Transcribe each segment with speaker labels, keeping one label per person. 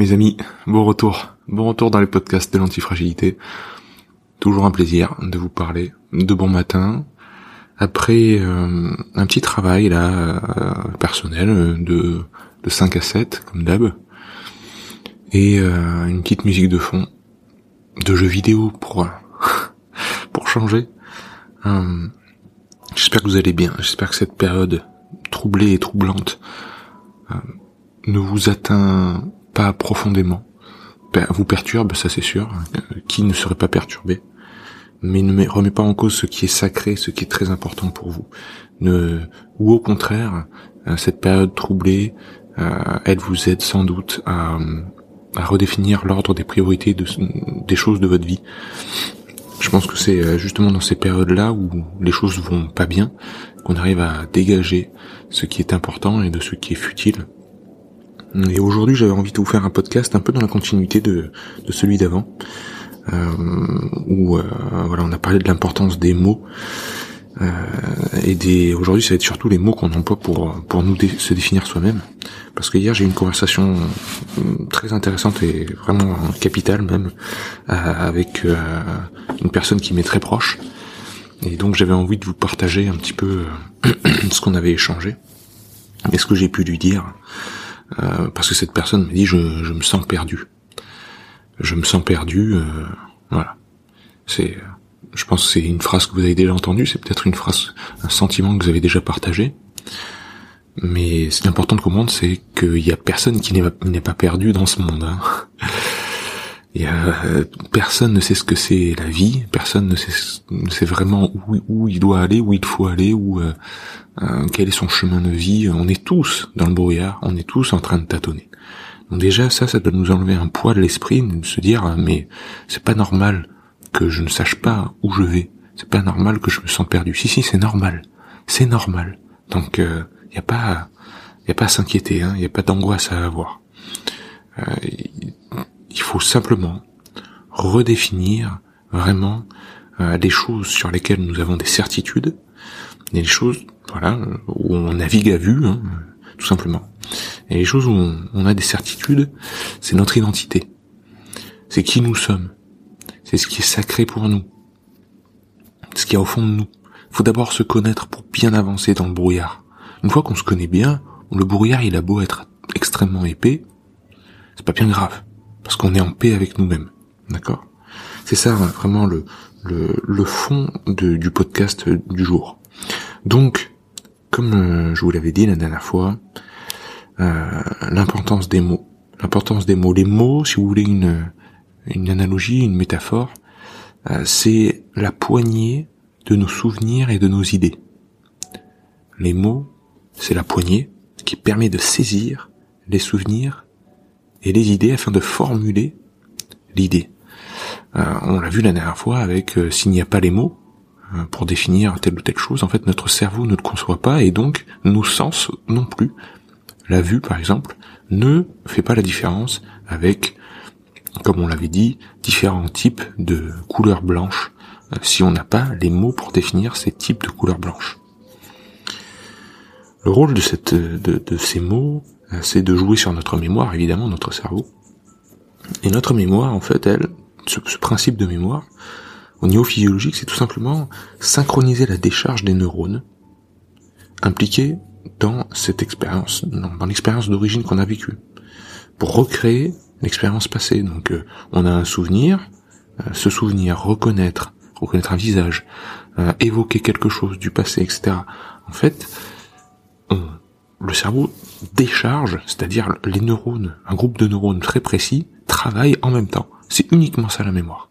Speaker 1: Mes amis, bon retour. Bon retour dans les podcasts de l'antifragilité. Toujours un plaisir de vous parler de bon matin. Après euh, un petit travail là euh, personnel de, de 5 à 7 comme d'hab. Et euh, une petite musique de fond de jeux vidéo pour pour changer. J'espère que vous allez bien. J'espère que cette période troublée et troublante ne vous atteint pas profondément, vous perturbe, ça c'est sûr, Euh, qui ne serait pas perturbé, mais ne met- remet pas en cause ce qui est sacré, ce qui est très important pour vous. Ne, ou au contraire, cette période troublée, euh, elle vous aide sans doute à, à redéfinir l'ordre des priorités de, des choses de votre vie. Je pense que c'est euh, justement dans ces périodes-là où les choses vont pas bien qu'on arrive à dégager ce qui est important et de ce qui est futile. Et aujourd'hui, j'avais envie de vous faire un podcast un peu dans la continuité de, de celui d'avant, euh, où euh, voilà, on a parlé de l'importance des mots. euh, et des aujourd'hui ça va être surtout les mots qu'on emploie pour pour nous dé- se définir soi-même parce que hier j'ai eu une conversation euh, très intéressante et vraiment capitale même euh, avec euh, une personne qui m'est très proche et donc j'avais envie de vous partager un petit peu ce qu'on avait échangé et ce que j'ai pu lui dire euh, parce que cette personne me dit je, je me sens perdu. Je me sens perdu, euh, voilà. C'est, je pense que c'est une phrase que vous avez déjà entendue, c'est peut-être une phrase, un sentiment que vous avez déjà partagé. Mais ce qui est important de comprendre, c'est qu'il y a personne qui n'est pas perdu dans ce monde. hein. Euh, personne ne sait ce que c'est la vie, personne ne sait, ne sait vraiment où, où il doit aller, où il faut aller, où euh, euh, quel est son chemin de vie. On est tous dans le brouillard, on est tous en train de tâtonner. Donc déjà ça, ça doit nous enlever un poids de l'esprit, de se dire euh, mais c'est pas normal que je ne sache pas où je vais. C'est pas normal que je me sente perdu. Si si, c'est normal, c'est normal. Donc il euh, y a pas, y a pas à s'inquiéter, il y a pas d'angoisse à avoir. Euh, il faut simplement redéfinir vraiment euh, les choses sur lesquelles nous avons des certitudes, et les choses, voilà, où on navigue à vue, hein, tout simplement. Et les choses où on, on a des certitudes, c'est notre identité. C'est qui nous sommes. C'est ce qui est sacré pour nous. Ce qui est au fond de nous. Il faut d'abord se connaître pour bien avancer dans le brouillard. Une fois qu'on se connaît bien, le brouillard il a beau être extrêmement épais, c'est pas bien grave. Parce qu'on est en paix avec nous-mêmes. D'accord? C'est ça vraiment le, le, fond du podcast du jour. Donc, comme euh, je vous l'avais dit la dernière fois, euh, l'importance des mots. L'importance des mots. Les mots, si vous voulez une, une analogie, une métaphore, euh, c'est la poignée de nos souvenirs et de nos idées. Les mots, c'est la poignée qui permet de saisir les souvenirs et les idées afin de formuler l'idée. Euh, on l'a vu la dernière fois avec euh, s'il n'y a pas les mots euh, pour définir telle ou telle chose, en fait notre cerveau ne le conçoit pas et donc nos sens non plus. La vue par exemple ne fait pas la différence avec, comme on l'avait dit, différents types de couleurs blanches si on n'a pas les mots pour définir ces types de couleurs blanches. Le rôle de, ces mots, c'est de jouer sur notre mémoire, évidemment, notre cerveau. Et notre mémoire, en fait, elle, ce, principe de mémoire, au niveau physiologique, c'est tout simplement synchroniser la décharge des neurones impliqués dans cette expérience, dans, dans l'expérience d'origine qu'on a vécue, pour recréer l'expérience passée. Donc, euh, on a un souvenir, euh, ce souvenir, reconnaître, reconnaître un visage, euh, évoquer quelque chose du passé, etc. En fait, on- le cerveau décharge, c'est-à-dire les neurones, un groupe de neurones très précis, travaillent en même temps. C'est uniquement ça la mémoire.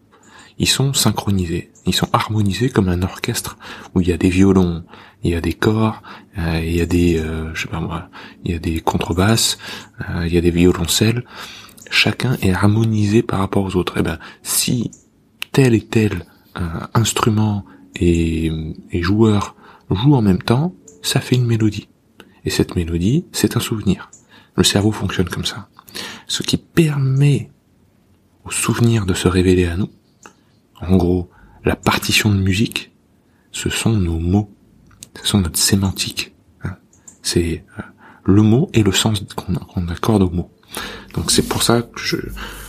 Speaker 1: Ils sont synchronisés, ils sont harmonisés comme un orchestre où il y a des violons, il y a des corps, euh, il y a des, euh, je sais pas moi, il y a des contrebasses, euh, il y a des violoncelles, chacun est harmonisé par rapport aux autres. Et eh ben, si tel et tel instrument et, et joueur jouent en même temps, ça fait une mélodie. Et cette mélodie, c'est un souvenir. Le cerveau fonctionne comme ça. Ce qui permet au souvenir de se révéler à nous, en gros, la partition de musique, ce sont nos mots, ce sont notre sémantique. Hein. C'est euh, le mot et le sens qu'on accorde au mot. Donc c'est pour ça que je,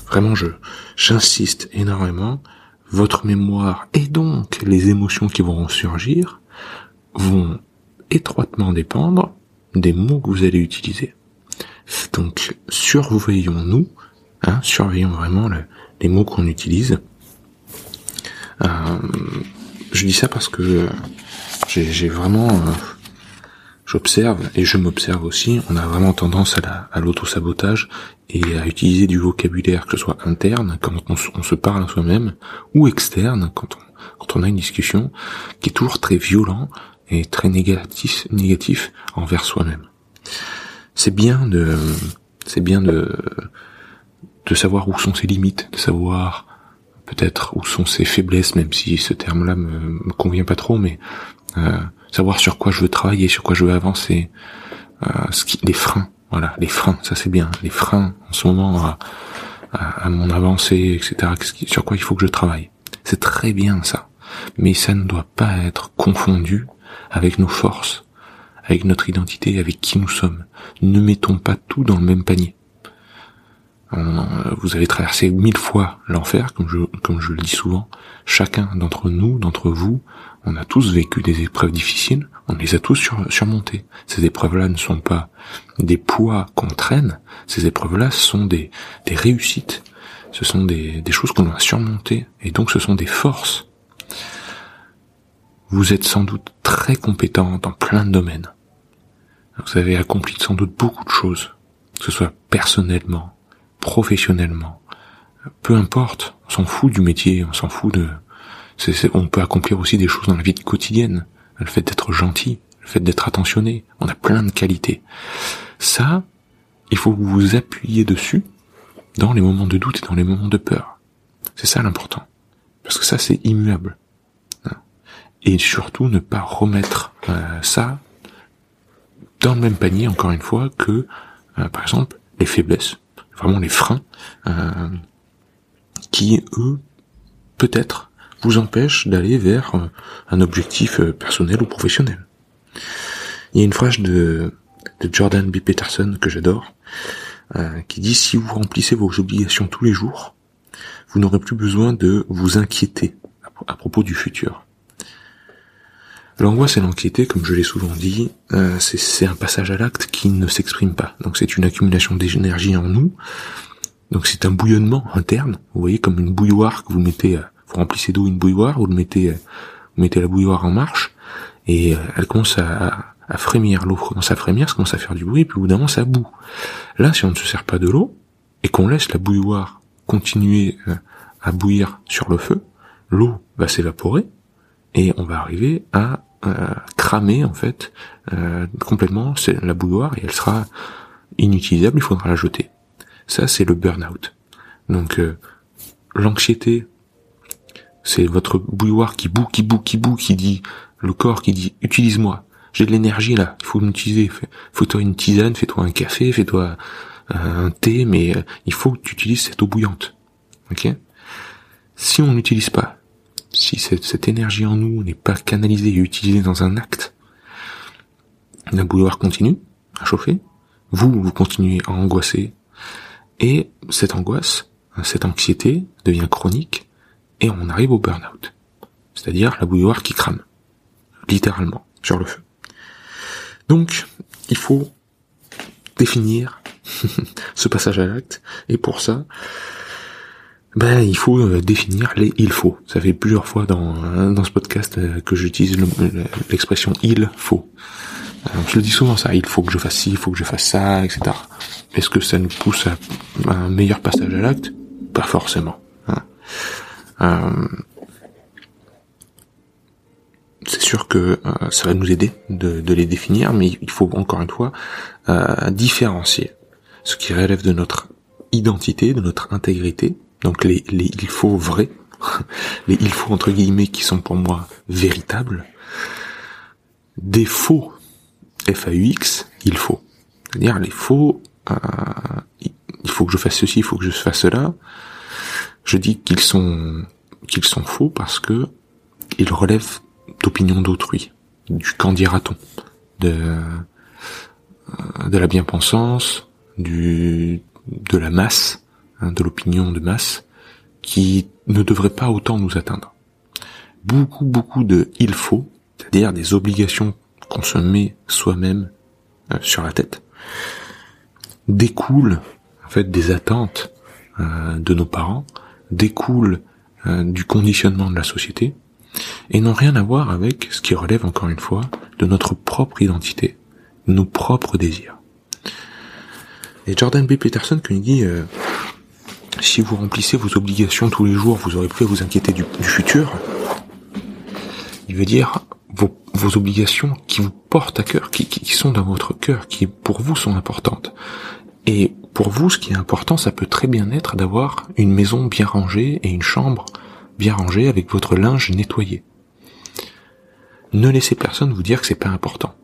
Speaker 1: vraiment, je, j'insiste énormément. Votre mémoire et donc les émotions qui vont surgir vont étroitement dépendre des mots que vous allez utiliser. Donc surveillons-nous, hein, surveillons vraiment les mots qu'on utilise. Euh, je dis ça parce que j'ai vraiment euh, j'observe et je m'observe aussi, on a vraiment tendance à, l'auto-sabotage et à utiliser du vocabulaire, que ce soit interne, quand on, se parle à soi-même, ou externe, quand on a une discussion, qui est toujours très violent et très négatif, négatif envers soi-même. C'est bien de, c'est bien de, de savoir où sont ses limites, de savoir peut-être où sont ses faiblesses, même si ce terme-là me, me convient pas trop, mais euh, savoir sur quoi je veux travailler, sur quoi je veux avancer, euh, ce qui, les freins, voilà, les freins, ça c'est bien, les freins en ce moment à, à, mon avancée, etc. Sur quoi il faut que je travaille. C'est très bien ça, mais ça ne doit pas être confondu avec nos forces, avec notre identité, avec qui nous sommes. Ne mettons pas tout dans le même panier. Vous avez traversé mille fois l'enfer, comme je, comme je le dis souvent. Chacun d'entre nous, d'entre vous, on a tous vécu des épreuves difficiles, on les a tous sur, surmontées. Ces épreuves-là ne sont pas des poids qu'on traîne, ces épreuves-là sont des, des réussites, ce sont des, des choses qu'on a surmontées, et donc ce sont des forces. Vous êtes sans doute très compétent dans plein de domaines. Vous avez accompli sans doute beaucoup de choses, que ce soit personnellement, professionnellement. Peu importe, on s'en fout du métier, on s'en fout de, on peut accomplir aussi des choses dans la vie quotidienne. Le fait d'être gentil, le fait d'être attentionné. On a plein de qualités. Ça, il faut que vous vous appuyiez dessus dans les moments de doute et dans les moments de peur. C'est ça l'important. Parce que ça, c'est immuable. Et surtout, ne pas remettre euh, ça dans le même panier, encore une fois, que, euh, par exemple, les faiblesses, vraiment les freins, euh, qui, eux, peut-être, vous empêche d'aller vers euh, un objectif euh, personnel ou professionnel. Il y a une phrase de, de Jordan B. Peterson que j'adore, euh, qui dit si vous remplissez vos obligations tous les jours, vous n'aurez plus besoin de vous inquiéter à, propos du futur. L'angoisse et l'anxiété, comme je l'ai souvent dit, c'est un passage à l'acte qui ne s'exprime pas. Donc c'est une accumulation d'énergie en nous. Donc c'est un bouillonnement interne. Vous voyez comme une bouilloire que vous mettez vous remplissez d'eau une bouilloire, vous le mettez, vous mettez la bouilloire en marche, et euh, elle commence à, à frémir, l'eau commence à frémir, ça commence à faire du bruit, puis au bout d'un moment ça bout. Là, si on ne se sert pas de l'eau, et qu'on laisse la bouilloire continuer euh, à bouillir sur le feu, l'eau va s'évaporer, et on va arriver à euh, cramer en fait complètement la bouilloire, et elle sera inutilisable, il faudra la jeter. Ça, c'est le burn-out. Donc, l'anxiété c'est votre bouilloire qui boue, qui boue, qui boue, qui dit, le corps qui dit, utilise-moi. J'ai de l'énergie là, il faut m'utiliser. Fais-toi une tisane, fais-toi un café, fais-toi un thé, mais euh, il faut que tu utilises cette eau bouillante. Ok? Si on n'utilise pas, si cette, énergie en nous n'est pas canalisée et utilisée dans un acte, la bouilloire continue à chauffer, vous, vous continuez à angoisser, et cette angoisse, cette anxiété devient chronique, et on arrive au burn-out. C'est-à-dire la bouilloire qui crame. Littéralement, sur le feu. Donc, il faut définir ce passage à l'acte, et pour ça, ben, il faut euh, définir les il faut. Ça fait plusieurs fois dans, hein, dans ce podcast euh, que j'utilise l'expression il faut. je le dis souvent ça, il faut que je fasse ci, il faut que je fasse ça, etc. Est-ce que ça nous pousse à un meilleur passage à l'acte? Pas forcément. Hein. Euh, c'est sûr que euh, ça va nous aider de, les définir, mais il faut encore une fois euh, différencier ce qui relève de notre identité, de notre intégrité, donc les, il faut vrais, les il faut entre guillemets qui sont pour moi véritables, des faux FAUX, il faut. C'est-à-dire les faux, euh, il faut que je fasse ceci, il faut que je fasse cela. Je dis qu'ils sont qu'ils sont faux parce que ils relèvent d'opinions d'autrui, du qu'en dira-t-on, de euh, de la bien-pensance, du de la masse, hein, de l'opinion de masse, qui ne devrait pas autant nous atteindre. Beaucoup beaucoup de il faut, c'est-à-dire des obligations qu'on se met soi-même euh, sur la tête, découlent en fait des attentes euh, de nos parents, découlent euh, du conditionnement de la société, et n'ont rien à voir avec ce qui relève encore une fois de notre propre identité, nos propres désirs. Et Jordan B. Peterson qui nous dit si vous remplissez vos obligations tous les jours, vous aurez plus à vous inquiéter du, futur. Il veut dire vos, obligations qui vous portent à cœur, qui, qui, sont dans votre cœur, qui pour vous sont importantes. Et pour vous, ce qui est important, ça peut très bien être d'avoir une maison bien rangée et une chambre bien rangée avec votre linge nettoyé. Ne laissez personne vous dire que c'est pas important.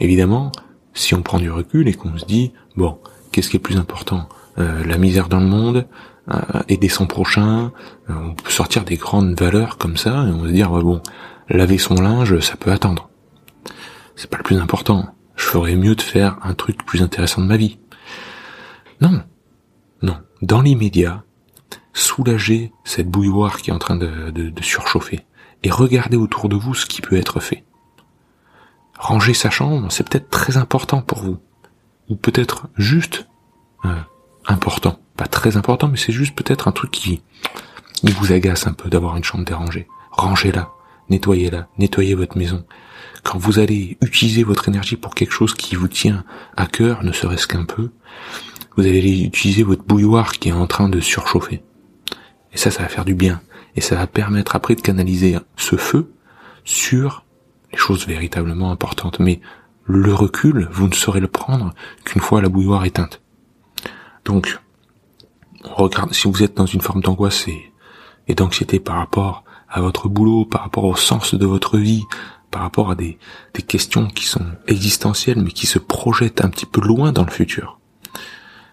Speaker 1: Évidemment, si on prend du recul et qu'on se dit, bon, qu'est-ce qui est plus important? La misère dans le monde, euh, aider son prochain, euh, on peut sortir des grandes valeurs comme ça et on se dire, bon, laver son linge, ça peut attendre. C'est pas le plus important. Je ferais mieux de faire un truc plus intéressant de ma vie. Non. Non. Dans l'immédiat, soulagez cette bouilloire qui est en train de, surchauffer et regardez autour de vous ce qui peut être fait. Ranger sa chambre, c'est peut-être très important pour vous. Ou peut-être juste euh, important. Pas très important, mais c'est juste peut-être un truc qui, qui vous agace un peu d'avoir une chambre dérangée. Rangez-la nettoyez-la, nettoyez votre maison. Quand vous allez utiliser votre énergie pour quelque chose qui vous tient à cœur, ne serait-ce qu'un peu, vous allez utiliser votre bouilloire qui est en train de surchauffer. Et ça, ça va faire du bien. Et ça va permettre après de canaliser ce feu sur les choses véritablement importantes. Mais le recul, vous ne saurez le prendre qu'une fois la bouilloire éteinte. Donc, regarde, si vous êtes dans une forme d'angoisse et, d'anxiété par rapport à votre boulot, par rapport au sens de votre vie, par rapport à des, des questions qui sont existentielles mais qui se projettent un petit peu loin dans le futur,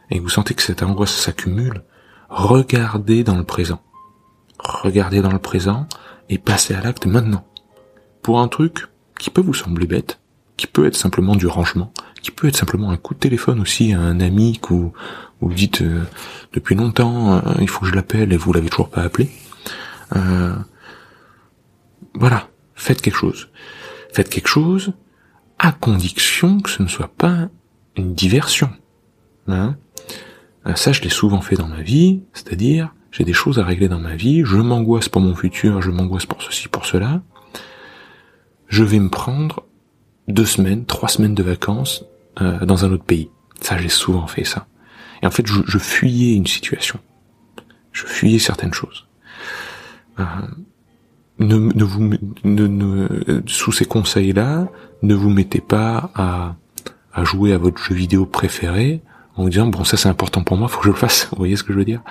Speaker 1: et vous sentez que cette angoisse s'accumule, regardez dans le présent. Regardez dans le présent et passez à l'acte maintenant. Pour un truc qui peut vous sembler bête, qui peut être simplement du rangement, qui peut être simplement un coup de téléphone aussi à un ami que vous, vous dites euh, depuis longtemps, euh, il faut que je l'appelle et vous l'avez toujours pas appelé. Euh, voilà, faites quelque chose. Faites quelque chose à condition que ce ne soit pas une diversion. Hein euh, ça, je l'ai souvent fait dans ma vie, c'est-à-dire, j'ai des choses à régler dans ma vie, je m'angoisse pour mon futur, je m'angoisse pour ceci, pour cela. Je vais me prendre deux semaines, trois semaines de vacances euh, dans un autre pays. Ça, j'ai souvent fait ça. Et en fait, je, je, fuyais une situation. Je fuyais certaines choses. Euh, ne, ne vous ne, sous ces conseils-là, ne vous mettez pas à, à jouer à votre jeu vidéo préféré en vous disant bon ça c'est important pour moi, faut que je le fasse. Vous voyez ce que je veux dire?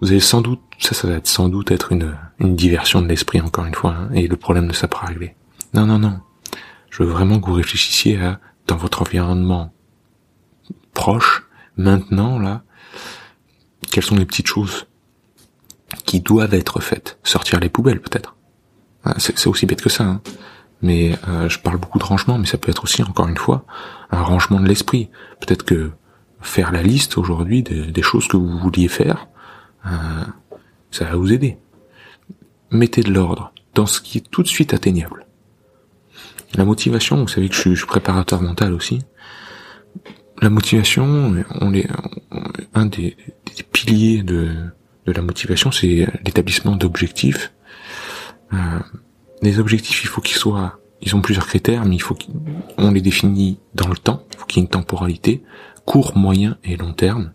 Speaker 1: Vous allez sans doute ça ça va être sans doute être une une diversion de l'esprit encore une fois hein, et le problème ne sera pas réglé. Non non non. Je veux vraiment que vous réfléchissiez à dans votre environnement proche maintenant là quelles sont les petites choses qui doivent être faites? Sortir les poubelles peut-être. Ah, c'est aussi bête que ça. Hein. Mais euh, je parle beaucoup de rangement, mais ça peut être aussi, encore une fois, un rangement de l'esprit. Peut-être que faire la liste aujourd'hui des, choses que vous vouliez faire, euh, ça va vous aider. Mettez de l'ordre dans ce qui est tout de suite atteignable. La motivation, vous savez que je suis, préparateur mental aussi. La motivation, on est, un des piliers de, de la motivation, c'est l'établissement d'objectifs. Euh, les objectifs, il faut qu'ils soient, ils ont plusieurs critères, mais il faut qu'on les définit dans le temps. Il faut qu'il y ait une temporalité, court, moyen et long terme.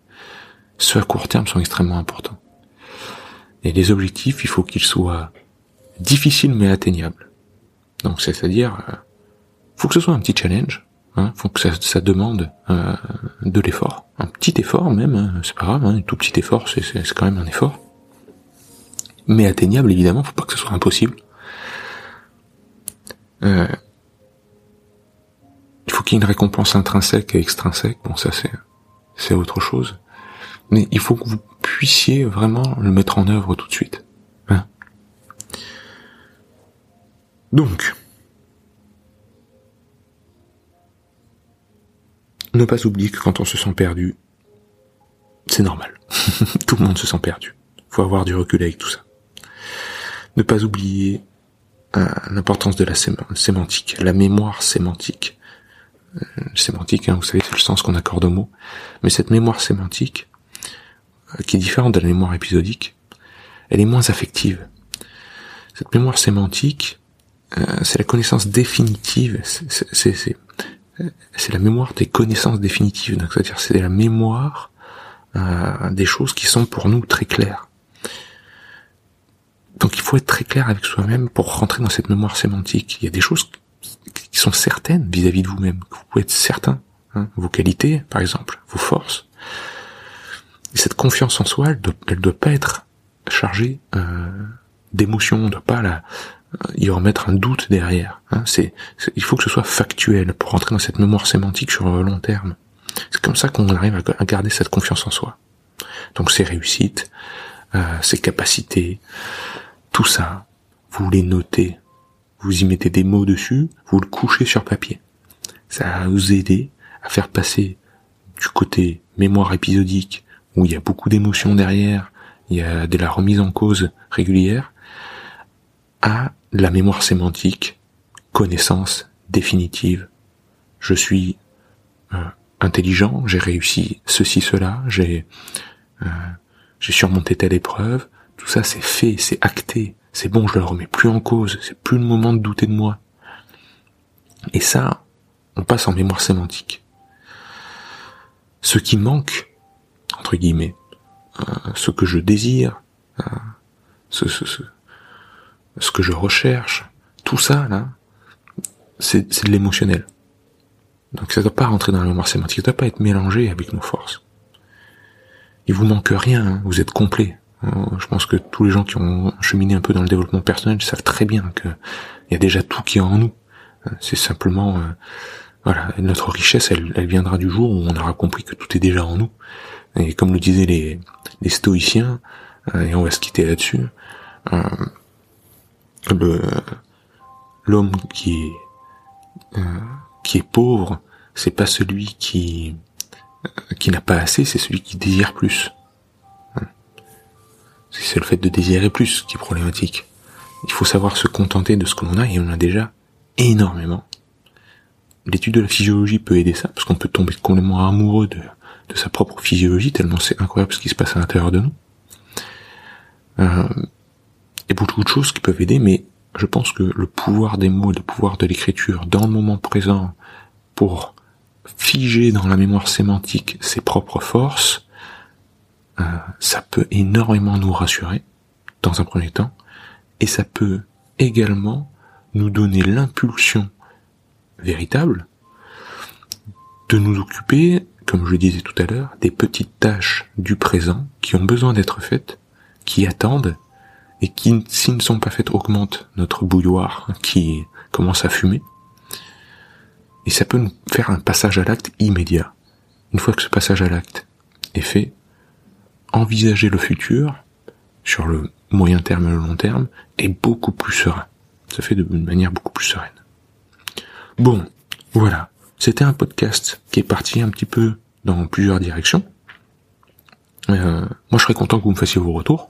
Speaker 1: Ceux à court terme sont extrêmement importants. Et les objectifs, il faut qu'ils soient difficiles mais atteignables. Donc c'est-à-dire, euh, faut que ce soit un petit challenge, Hein, faut que ça, ça demande euh, de l'effort, un petit effort même, hein, c'est pas grave, hein, un tout petit effort, c'est quand même un effort, mais atteignable évidemment, faut pas que ce soit impossible. Euh, il faut qu'il y ait une récompense intrinsèque et extrinsèque, bon ça c'est c'est autre chose, mais il faut que vous puissiez vraiment le mettre en œuvre tout de suite. Hein. Donc, ne pas oublier que quand on se sent perdu, c'est normal. tout le monde se sent perdu. Faut avoir du recul avec tout ça. Ne pas oublier euh, l'importance de la sémantique, la mémoire sémantique. Euh, sémantique, hein, vous savez, c'est le sens qu'on accorde au mot. Mais cette mémoire sémantique, euh, qui est différente de la mémoire épisodique, elle est moins affective. Cette mémoire sémantique, c'est la connaissance définitive, c'est c'est la mémoire des connaissances définitives. Donc c'est-à-dire c'est la mémoire euh, des choses qui sont pour nous très claires. Donc il faut être très clair avec soi-même pour rentrer dans cette mémoire sémantique. Il y a des choses qui sont certaines vis-à-vis de vous-même, que vous pouvez être certain. Hein, vos qualités, par exemple, vos forces. Et cette confiance en soi, elle doit, doit pas être chargée euh, d'émotions, on ne doit pas la, y remettre un doute derrière. Hein. C'est, il faut que ce soit factuel pour rentrer dans cette mémoire sémantique sur le long terme. C'est comme ça qu'on arrive à garder cette confiance en soi. Donc ces réussites, euh, ces capacités, tout ça, vous les notez, vous y mettez des mots dessus, vous le couchez sur papier. Ça va vous aider à faire passer du côté mémoire épisodique, où il y a beaucoup d'émotions derrière, il y a de la remise en cause régulière, à la mémoire sémantique, connaissance définitive. Je suis euh, intelligent, j'ai réussi ceci, cela, j'ai euh, j'ai surmonté telle épreuve. Tout ça, c'est fait, c'est acté. C'est bon, je le remets plus en cause. C'est plus le moment de douter de moi. Et ça, on passe en mémoire sémantique. Ce qui manque, entre guillemets, euh, ce que je désire, ce, ce, ce, ce que je recherche, tout ça là, c'est de l'émotionnel. Donc ça ne doit pas rentrer dans la mémoire sémantique, ça ne doit pas être mélangé avec nos forces. Il vous manque rien, hein, vous êtes complet. Euh, je pense que tous les gens qui ont cheminé un peu dans le développement personnel savent très bien que il y a déjà tout qui est en nous. Euh, c'est simplement, euh, voilà, notre richesse, elle, elle, viendra du jour où on aura compris que tout est déjà en nous. Et comme le disaient les, les stoïciens, et on va se quitter là-dessus, le l'homme qui est euh, qui est pauvre, c'est pas celui qui euh, qui n'a pas assez, c'est celui qui désire plus. Hein. C'est le fait de désirer plus qui est problématique. Il faut savoir se contenter de ce que l'on a et on a déjà énormément. L'étude de la physiologie peut aider ça parce qu'on peut tomber complètement amoureux de, de sa propre physiologie tellement c'est incroyable ce qui se passe à l'intérieur de nous. Euh, beaucoup de choses qui peuvent aider, mais je pense que le pouvoir des mots, le pouvoir de l'écriture dans le moment présent pour figer dans la mémoire sémantique ses propres forces, euh, ça peut énormément nous rassurer dans un premier temps, et ça peut également nous donner l'impulsion véritable de nous occuper, comme je disais tout à l'heure, des petites tâches du présent qui ont besoin d'être faites, qui attendent et qui, s'ils ne sont pas faites, augmentent notre bouilloire qui commence à fumer. Et ça peut nous faire un passage à l'acte immédiat. Une fois que ce passage à l'acte est fait, envisager le futur, sur le moyen terme et le long terme, est beaucoup plus serein. Ça fait de manière beaucoup plus sereine. Bon, voilà. C'était un podcast qui est parti un petit peu dans plusieurs directions. Euh, moi, je serais content que vous me fassiez vos retours.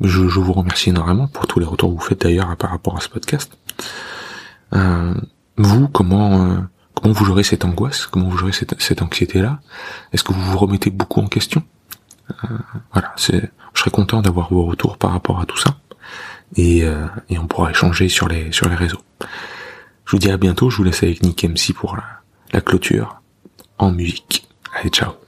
Speaker 1: Je, vous remercie énormément pour tous les retours que vous faites d'ailleurs par rapport à ce podcast. Euh, vous, comment euh, comment vous gérez cette angoisse? Comment vous gérez cette, anxiété-là? Est-ce que vous vous remettez beaucoup en question? Euh, Voilà, c'est, je serais content d'avoir vos retours par rapport à tout ça, et, et on pourra échanger sur les sur les réseaux. Je vous dis à bientôt. Je vous laisse avec Nick MC pour la, la clôture en musique. Allez, ciao.